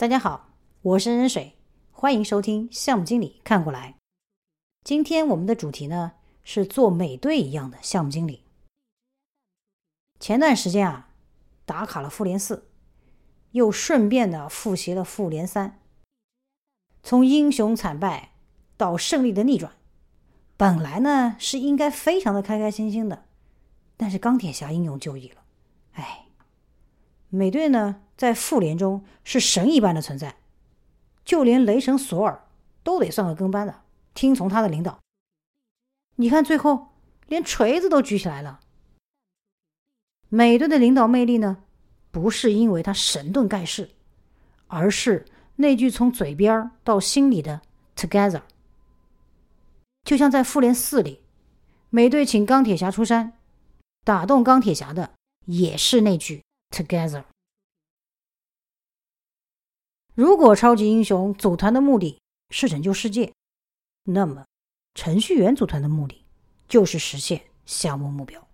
大家好，我是任水，欢迎收听项目经理看过来。今天我们的主题呢是做美队一样的项目经理。前段时间啊，打卡了复联四，又顺便的复习了复联三。从英雄惨败到胜利的逆转，本来呢是应该非常的开开心心的，但是钢铁侠英勇就义了，哎。美队呢，在复联中是神一般的存在，就连雷神索尔都得算个跟班的，听从他的领导。你看，最后连锤子都举起来了。美队的领导魅力呢，不是因为他神盾盖世，而是那句从嘴边到心里的 “together”。就像在复联四里，美队请钢铁侠出山，打动钢铁侠的也是那句。Together。如果超级英雄组团的目的是拯救世界，那么程序员组团的目的就是实现项目目标。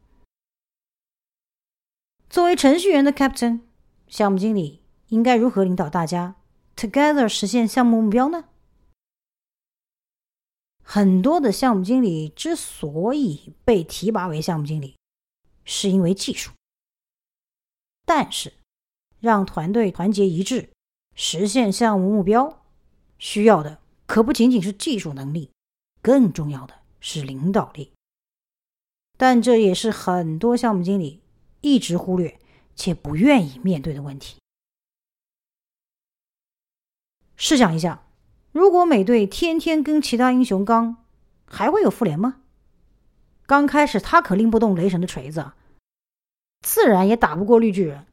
作为程序员的 Captain，项目经理应该如何领导大家 Together 实现项目目标呢？很多的项目经理之所以被提拔为项目经理，是因为技术。但是，让团队团结一致，实现项目目标，需要的可不仅仅是技术能力，更重要的是领导力。但这也是很多项目经理一直忽略且不愿意面对的问题。试想一下，如果美队天天跟其他英雄刚，还会有复联吗？刚开始他可拎不动雷神的锤子。自然也打不过绿巨人，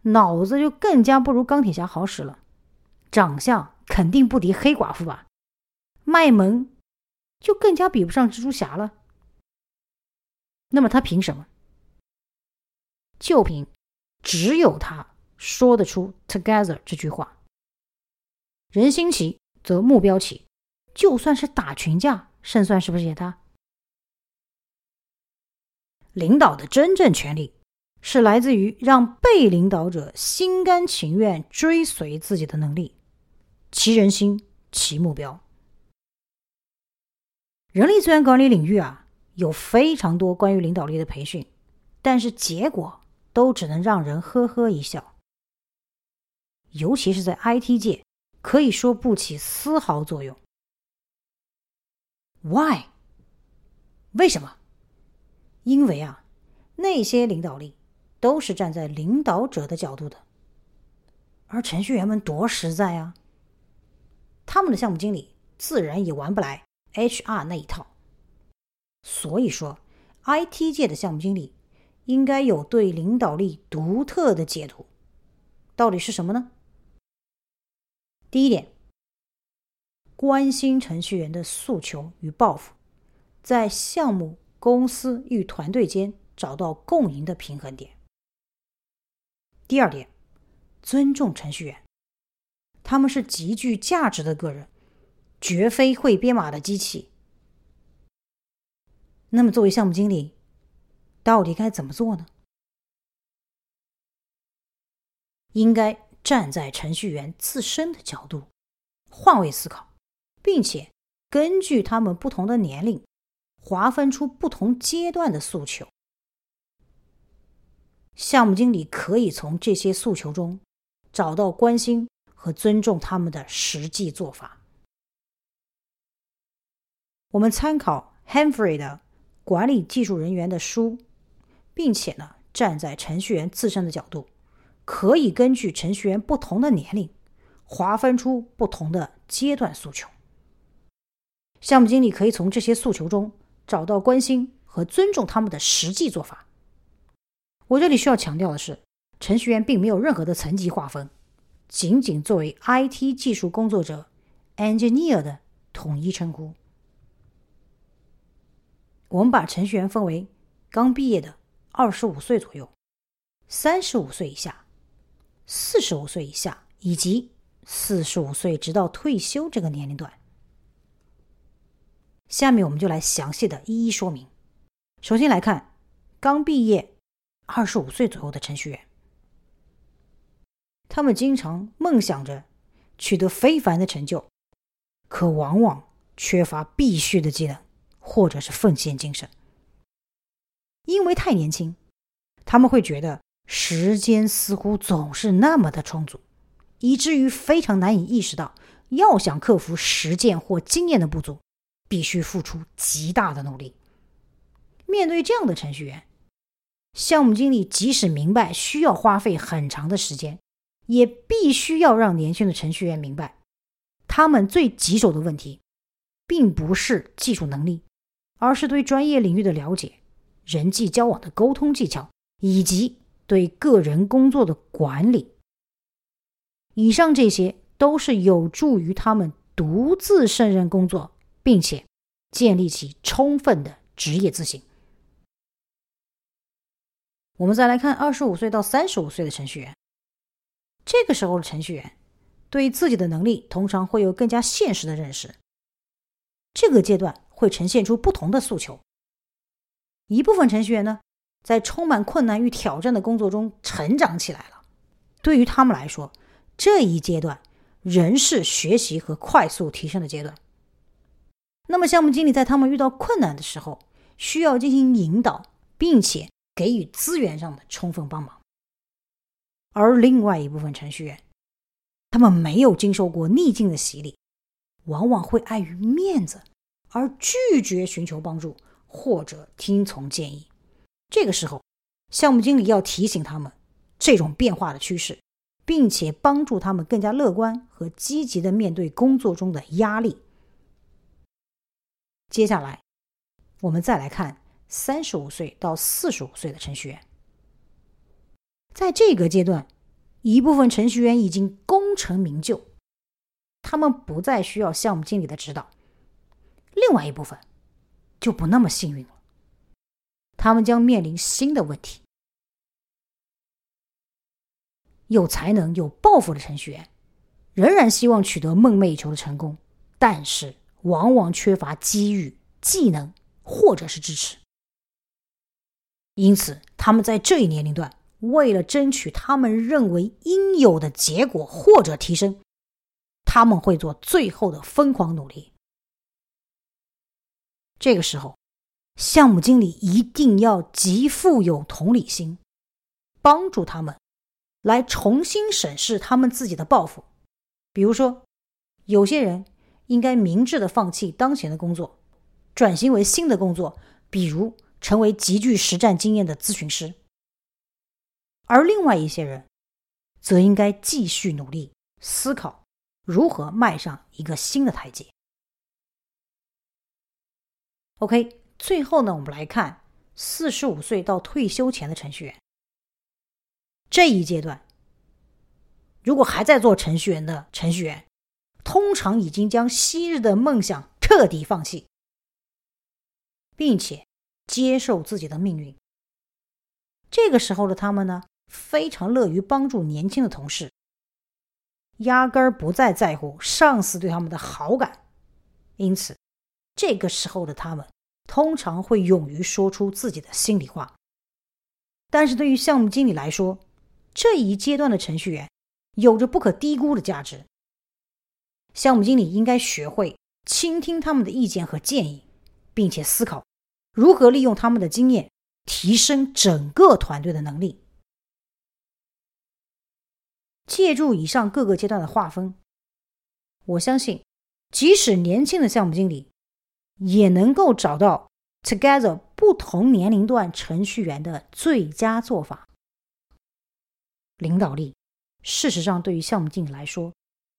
脑子就更加不如钢铁侠好使了，长相肯定不敌黑寡妇吧，卖萌就更加比不上蜘蛛侠了。那么他凭什么？就凭只有他说得出 “together” 这句话。人心齐则目标齐，就算是打群架，胜算是不是也大？领导的真正权利。是来自于让被领导者心甘情愿追随自己的能力，齐人心，齐目标。人力资源管理领域啊，有非常多关于领导力的培训，但是结果都只能让人呵呵一笑。尤其是在 IT 界，可以说不起丝毫作用。Why？为什么？因为啊，那些领导力。都是站在领导者的角度的，而程序员们多实在啊！他们的项目经理自然也玩不来 HR 那一套。所以说，IT 界的项目经理应该有对领导力独特的解读。到底是什么呢？第一点，关心程序员的诉求与抱负，在项目、公司与团队间找到共赢的平衡点。第二点，尊重程序员，他们是极具价值的个人，绝非会编码的机器。那么，作为项目经理，到底该怎么做呢？应该站在程序员自身的角度，换位思考，并且根据他们不同的年龄，划分出不同阶段的诉求。项目经理可以从这些诉求中找到关心和尊重他们的实际做法。我们参考 Henry 的管理技术人员的书，并且呢，站在程序员自身的角度，可以根据程序员不同的年龄，划分出不同的阶段诉求。项目经理可以从这些诉求中找到关心和尊重他们的实际做法。我这里需要强调的是，程序员并没有任何的层级划分，仅仅作为 IT 技术工作者 （engineer） 的统一称呼。我们把程序员分为刚毕业的二十五岁左右、三十五岁以下、四十五岁以下以及四十五岁直到退休这个年龄段。下面我们就来详细的一一说明。首先来看刚毕业。二十五岁左右的程序员，他们经常梦想着取得非凡的成就，可往往缺乏必须的技能或者是奉献精神。因为太年轻，他们会觉得时间似乎总是那么的充足，以至于非常难以意识到，要想克服实践或经验的不足，必须付出极大的努力。面对这样的程序员，项目经理即使明白需要花费很长的时间，也必须要让年轻的程序员明白，他们最棘手的问题，并不是技术能力，而是对专业领域的了解、人际交往的沟通技巧以及对个人工作的管理。以上这些都是有助于他们独自胜任工作，并且建立起充分的职业自信。我们再来看二十五岁到三十五岁的程序员。这个时候的程序员对自己的能力通常会有更加现实的认识。这个阶段会呈现出不同的诉求。一部分程序员呢，在充满困难与挑战的工作中成长起来了。对于他们来说，这一阶段仍是学习和快速提升的阶段。那么，项目经理在他们遇到困难的时候，需要进行引导，并且。给予资源上的充分帮忙，而另外一部分程序员，他们没有经受过逆境的洗礼，往往会碍于面子而拒绝寻求帮助或者听从建议。这个时候，项目经理要提醒他们这种变化的趋势，并且帮助他们更加乐观和积极的面对工作中的压力。接下来，我们再来看。三十五岁到四十五岁的程序员，在这个阶段，一部分程序员已经功成名就，他们不再需要项目经理的指导；另外一部分就不那么幸运了，他们将面临新的问题。有才能、有抱负的程序员仍然希望取得梦寐以求的成功，但是往往缺乏机遇、技能或者是支持。因此，他们在这一年龄段，为了争取他们认为应有的结果或者提升，他们会做最后的疯狂努力。这个时候，项目经理一定要极富有同理心，帮助他们来重新审视他们自己的抱负。比如说，有些人应该明智的放弃当前的工作，转型为新的工作，比如。成为极具实战经验的咨询师，而另外一些人，则应该继续努力思考如何迈上一个新的台阶。OK，最后呢，我们来看四十五岁到退休前的程序员。这一阶段，如果还在做程序员的程序员，通常已经将昔日的梦想彻底放弃，并且。接受自己的命运。这个时候的他们呢，非常乐于帮助年轻的同事，压根儿不再在乎上司对他们的好感。因此，这个时候的他们通常会勇于说出自己的心里话。但是对于项目经理来说，这一阶段的程序员有着不可低估的价值。项目经理应该学会倾听他们的意见和建议，并且思考。如何利用他们的经验提升整个团队的能力？借助以上各个阶段的划分，我相信，即使年轻的项目经理，也能够找到 Together 不同年龄段程序员的最佳做法。领导力，事实上对于项目经理来说，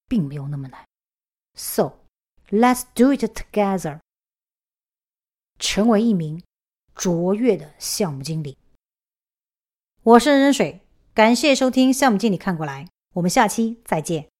并没有那么难。So let's do it together. 成为一名卓越的项目经理。我是任水，感谢收听《项目经理看过来》，我们下期再见。